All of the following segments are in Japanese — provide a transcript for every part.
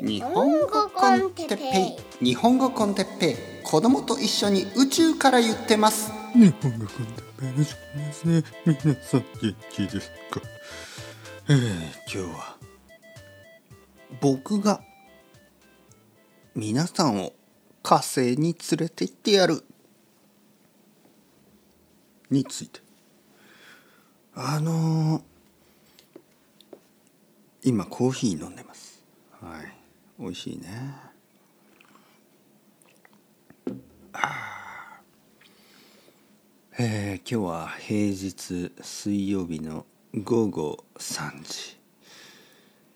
日本語コンテッペイ。日本語コンテッペイ。子供と一緒に宇宙から言ってます。日本語コンテッペイの時間ですね。皆さん元気ですか？えー、今日は僕が皆さんを火星に連れて行ってやる。について。あのー、今コーヒー飲んでます。はい美味しいね。えー、今日は平日水曜日の午後3時。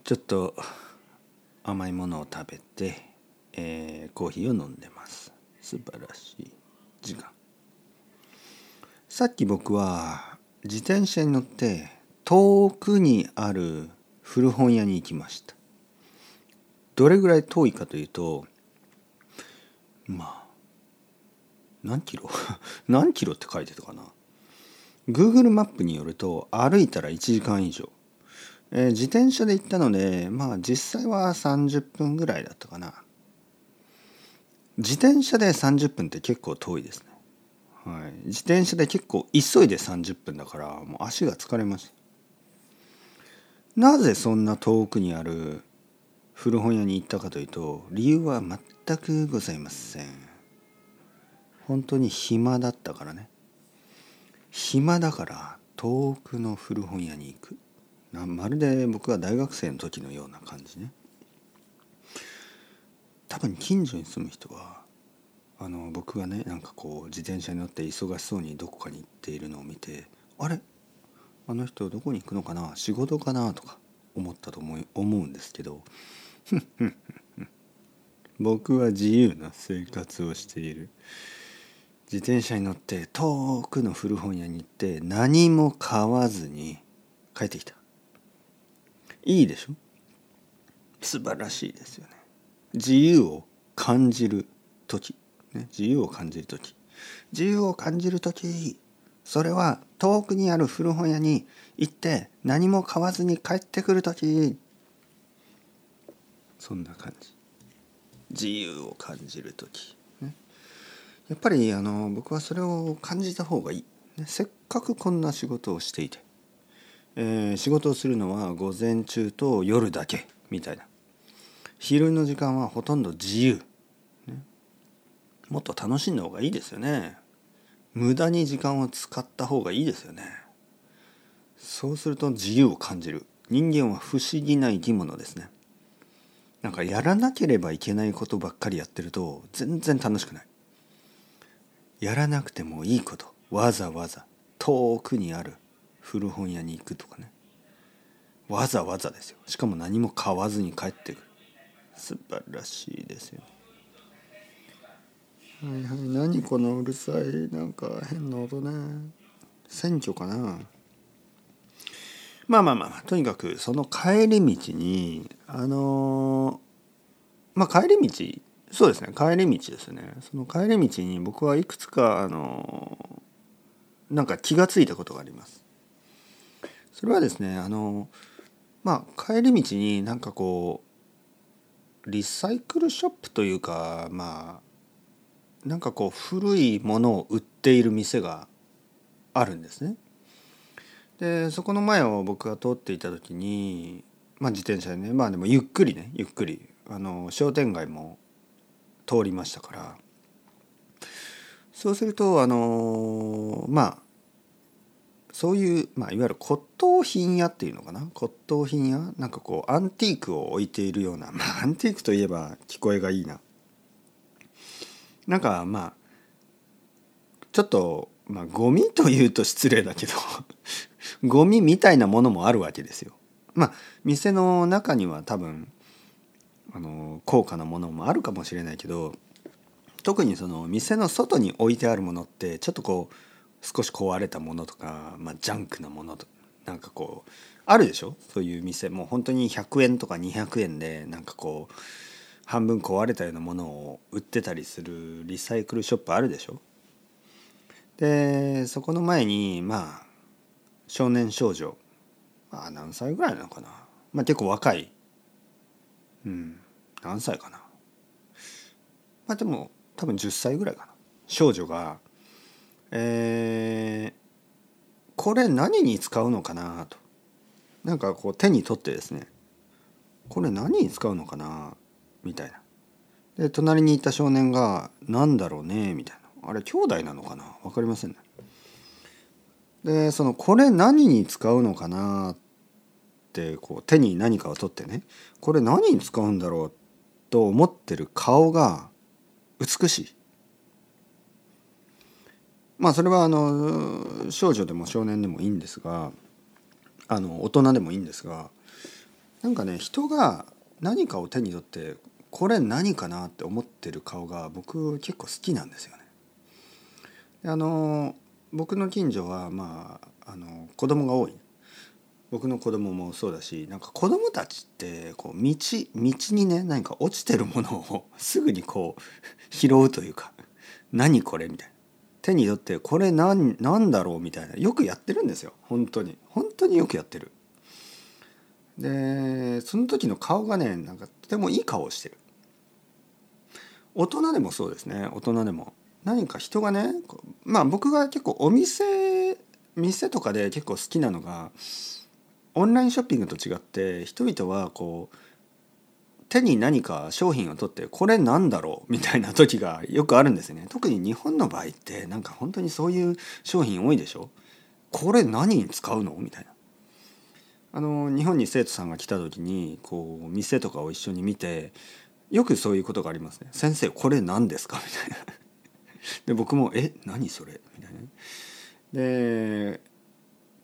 ちょっと甘いものを食べて、えー、コーヒーを飲んでます。素晴らしい時間。さっき僕は自転車に乗って遠くにある古本屋に行きました。どれぐらい遠いかというとまあ何キロ？何キロって書いてたかな？Google マップによると歩いたら1時間以上、えー、自転車で行ったのでまあ実際は30分ぐらいだったかな。自転車で30分って結構遠いですね。はい。自転車で結構急いで30分だからもう足が疲れましたなぜそんな遠くにある古本屋に行ったかというと理由は全くございません。本当に暇だったからね。暇だから遠くの古本屋に行く。まるで僕が大学生の時のような感じね。多分近所に住む人はあの僕がねなんかこう自転車に乗って忙しそうにどこかに行っているのを見てあれ？あの人どこに行くのかな？仕事かな？とか思ったと思い思うんですけど。僕は自由な生活をしている。自転車に乗って遠くの古本屋に行って何も買わずに帰ってきた。いいでしょ？素晴らしいですよね。自由を感じる時、ね、自由を感じる時。自由を感じる時それは遠くにある古本屋に行って何も買わずに帰ってくる時そんな感じ。自由を感じる時、ね、やっぱりあの僕はそれを感じた方がいい、ね、せっかくこんな仕事をしていて、えー、仕事をするのは午前中と夜だけみたいな。昼の時間はほとんど自由、ね、もっと楽しんだ方がいいですよね。無駄に時間を使った方がいいですよね。そうすると自由を感じる。人間は不思議な生き物ですね。なんかやらなければいけないことばっかりやってると全然楽しくない。やらなくてもいいこと。わざわざ遠くにある。古本屋に行くとかね。わざわざですよ。しかも何も買わずに帰ってくる。素晴らしいですよね。はいはい。何このうるさい。なんか変な音ね。選挙かな。まあまあまあとにかくその帰り道にあのまあ帰り道そうですね。帰り道ですね。その帰り道に僕はいくつかあのなんか気が付いたことがあります。それはですねあのまあ帰り道になんかこうリサイクルショップというかまあなんかこう古いものを売っている店があるんですね。でそこの前を僕が通っていた時に、まあ、自転車でねまあでもゆっくりねゆっくり。あの商店街も通りましたから。そうするとあのまあそういう、まあ、いわゆる骨董品屋っていうのかな？骨董品屋？なんかこうアンティークを置いているようなまあアンティークといえば聞こえがいいな。なんかまあちょっとまあゴミというと失礼だけど ゴミみたいなものもあるわけですよ。まあ店の中には多分あの高価なものもあるかもしれないけど特にその店の外に置いてあるものってちょっとこう少し壊れたものとか、まあ、ジャンクなものとなんかこうあるでしょ？そういう店もう本当に100円とか200円でなんかこう半分壊れたようなものを売ってたりするリサイクルショップあるでしょ？でそこの前にまあ少年少女。まあ何歳ぐらいなのかな、まあ、結構若い、うん、何歳かな？まあでも多分10歳ぐらいかな。少女がえー、これ何に使うのかなと。なんかこう手に取ってですね。これ何に使うのかな？みたいな。で隣にいた少年が「何だろうね」みたいな。あれ兄弟なのかな？分かりませんね。でそのこれ何に使うのかなってこう手に何かを取ってね。これ何に使うんだろうと思ってる顔が美しい。まあそれはあの少女でも少年でもいいんですがあの大人でもいいんですがなんかね人が何かを手に取ってこれ何かなって思ってる顔が僕結構好きなんですよね。あの僕の近所はまああの子供が多い僕の子供もそうだしなんか子供たちってこう道道にね何か落ちてるものを すぐにこう拾うというか「何これ?」みたいな手に取ってこれ何何だろうみたいなよくやってるんですよ本当に本当によくやってる。でその時の顔がねなんかとてもいい顔をしてる。大人でもそうですね。大人でも。何か人がねまあ僕が結構お店店とかで結構好きなのがオンラインショッピングと違って人々はこう手に何か商品を取ってこれなんだろう？みたいな時がよくあるんですね。特に日本の場合ってなんか本当にそういう商品多いでしょ？これ何に使うの？みたいな。あの日本に生徒さんが来た時にこう店とかを一緒に見てよくそういうことがありますね「先生これ何ですか? 」みたいな。で僕も「え何それ?」みたいな。で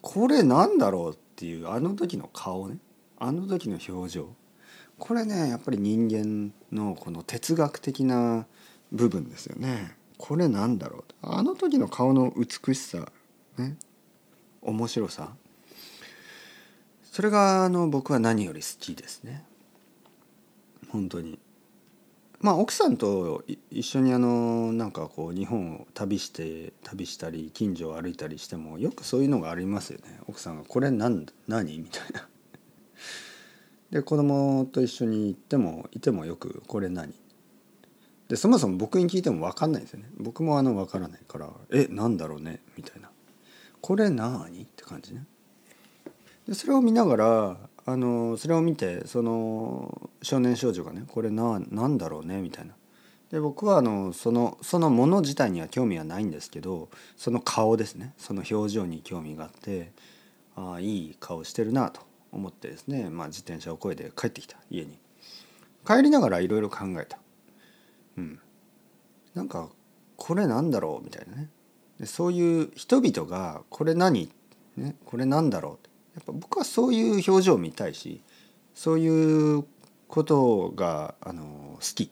これなんだろうっていうあの時の顔ねあの時の表情これねやっぱり人間のこの哲学的な部分ですよね。これなんだろう？あの時の顔の美しさね面白さそれがあの僕は何より好きですね本当にまあ奥さんと一緒にあのなんかこう日本を旅して旅したり近所を歩いたりしてもよくそういうのがありますよね奥さんが「これ何何?」みたいな。で子供と一緒に行ってもいてもよく「これ何?」でそもそも僕に聞いても分かんないですよね僕もあの分からないから「えなんだろうね?」みたいな「これ何?」って感じね。でそれを見ながらあのそれを見てその少年少女がね「これななんだろうね?」みたいな。で僕はあのそのそのもの自体には興味はないんですけどその顔ですね。その表情に興味があってああいい顔してるなと思ってですね、まあ、自転車をこいで帰ってきた家に。帰りながらいろいろ考えた。うん。なんかこれなんだろうみたいなね。でそういう人々がこれ何、ね、これなんだろう？やっぱ僕はそういう表情を見たいしそういうことがあの好き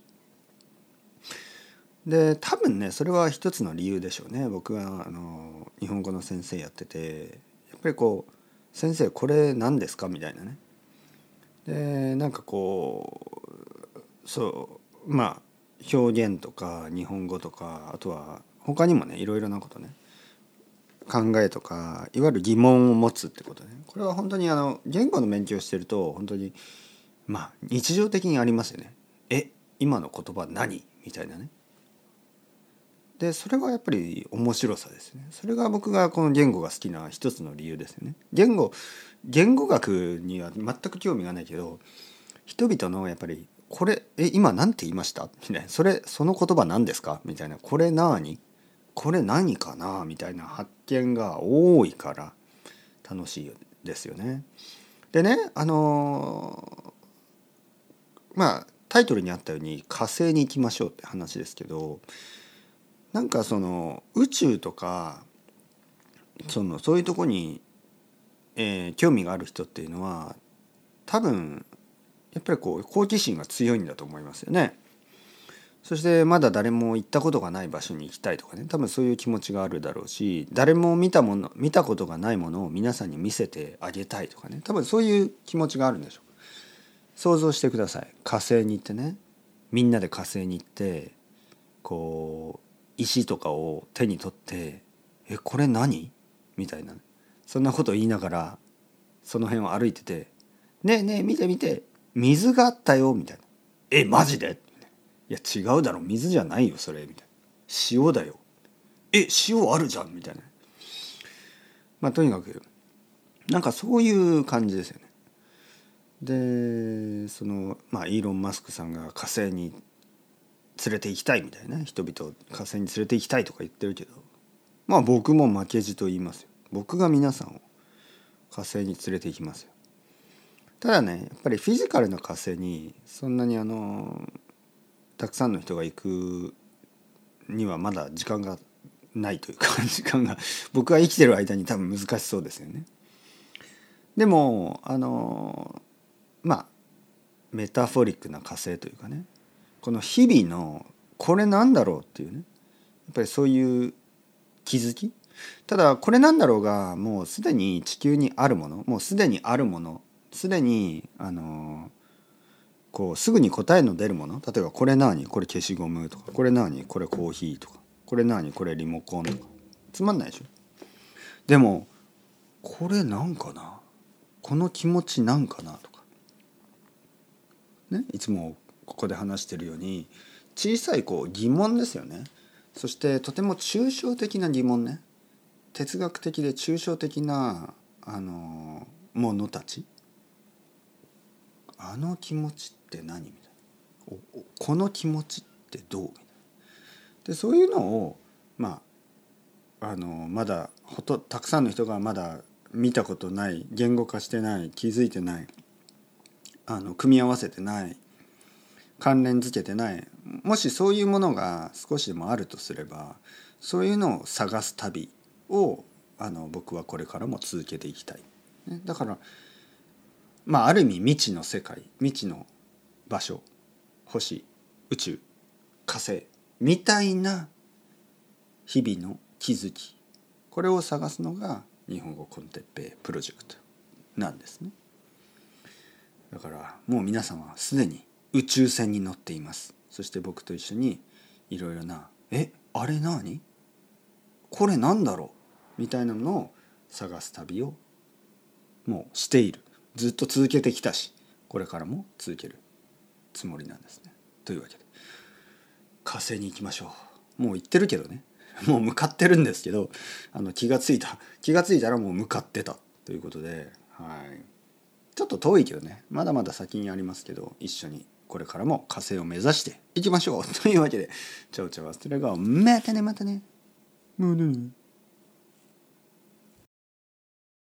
で多分ねそれは一つの理由でしょうね僕はあの日本語の先生やっててやっぱりこう先生これ何ですか?」みたいなね。でなんかこうそうまあ表現とか日本語とかあとは他にもねいろいろなことね考えとかいわゆる疑問を持つってことね。これは本当にあの言語の勉強してると本当にまあ日常的にありますよね。え今の言葉何？みたいなね。でそれがやっぱり面白さですね。それが僕がこの言語が好きな一つの理由ですよね。言語言語学には全く興味がないけど人々のやっぱりこれえ今何て言いました？みたいな。それその言葉何ですか？みたいな。これ何？これ何かなみたいな発見が多いから楽しいですよね。でねあのまあタイトルにあったように火星に行きましょうって話ですけどなんかその宇宙とかそのそういうとこに、えー、興味がある人っていうのは多分やっぱりこう好奇心が強いんだと思いますよね。そしてまだ誰も行ったことがない場所に行きたいとかね多分そういう気持ちがあるだろうし誰も見たもの見たことがないものを皆さんに見せてあげたいとかね多分そういう気持ちがあるんでしょう。想像してください火星に行ってねみんなで火星に行ってこう石とかを手に取って「えこれ何?」みたいなそんなこと言いながらその辺を歩いてて「ねえねえ見て見て水があったよ」みたいな「えマジで?」いや違うだろ。水じゃないよそれ」みたいな「塩だよ」「え塩あるじゃん」みたいな。まあとにかくなんかそういう感じですよね。でそのまあイーロン・マスクさんが火星に連れて行きたい。みたいな。人々を火星に連れて行きたいとか言ってるけど。まあ僕も負けじと言いますよ。僕が皆さんを火星に連れて行きますよ。ただねやっぱりフィジカルな火星にそんなにあのたくさんの人が行くにはまだ時間がないというか 時間が僕が生きてる間に多分難しそうですよね。でもあのまあメタフォリックな火星というかねこの日々のこれなんだろうっていうねやっぱりそういう気づき。ただこれなんだろうがもうすでに地球にあるものもうすでにあるものすでにあのこうすぐに答えの出るもの例えばこれ何これ消しゴムとかこれ何これコーヒーとかこれ何これリモコンとかつまんないでしょ。でもこれなんかな？この気持ちなんかなとか。ね？いつもここで話してるように小さいこう疑問ですよね。そしてとても抽象的な疑問ね。哲学的で抽象的なあのものたち。あの気持ちって何？みたいな。この気持ちってどう？みたいな。でそういうのをまああのまだほとたくさんの人がまだ見たことない言語化してない気づいてないあの組み合わせてない関連づけてないもしそういうものが少しでもあるとすればそういうのを探す旅をあの僕はこれからも続けていきたい。だからまあある意味未知の世界未知の場所星宇宙火星みたいな日々の気づき。これを探すのが日本語コンテッペイプロジェクトなんですね。だからもう皆さんはすでに宇宙船に乗っています。そして僕と一緒にいろいろな「えあれ何？これなんだろう?」みたいなのを探す旅をもうしている。ずっと続けてきたしこれからも続ける。つもりなんですね。というわけで火星に行きましょう。もう行ってるけどね。もう向かってるんですけどあの気がついた。気がついたらもう向かってた。ということではい。ちょっと遠いけどね。まだまだ先にありますけど一緒にこれからも火星を目指していきましょう。というわけでちょうちょ忘れがまたねまたね。もうね。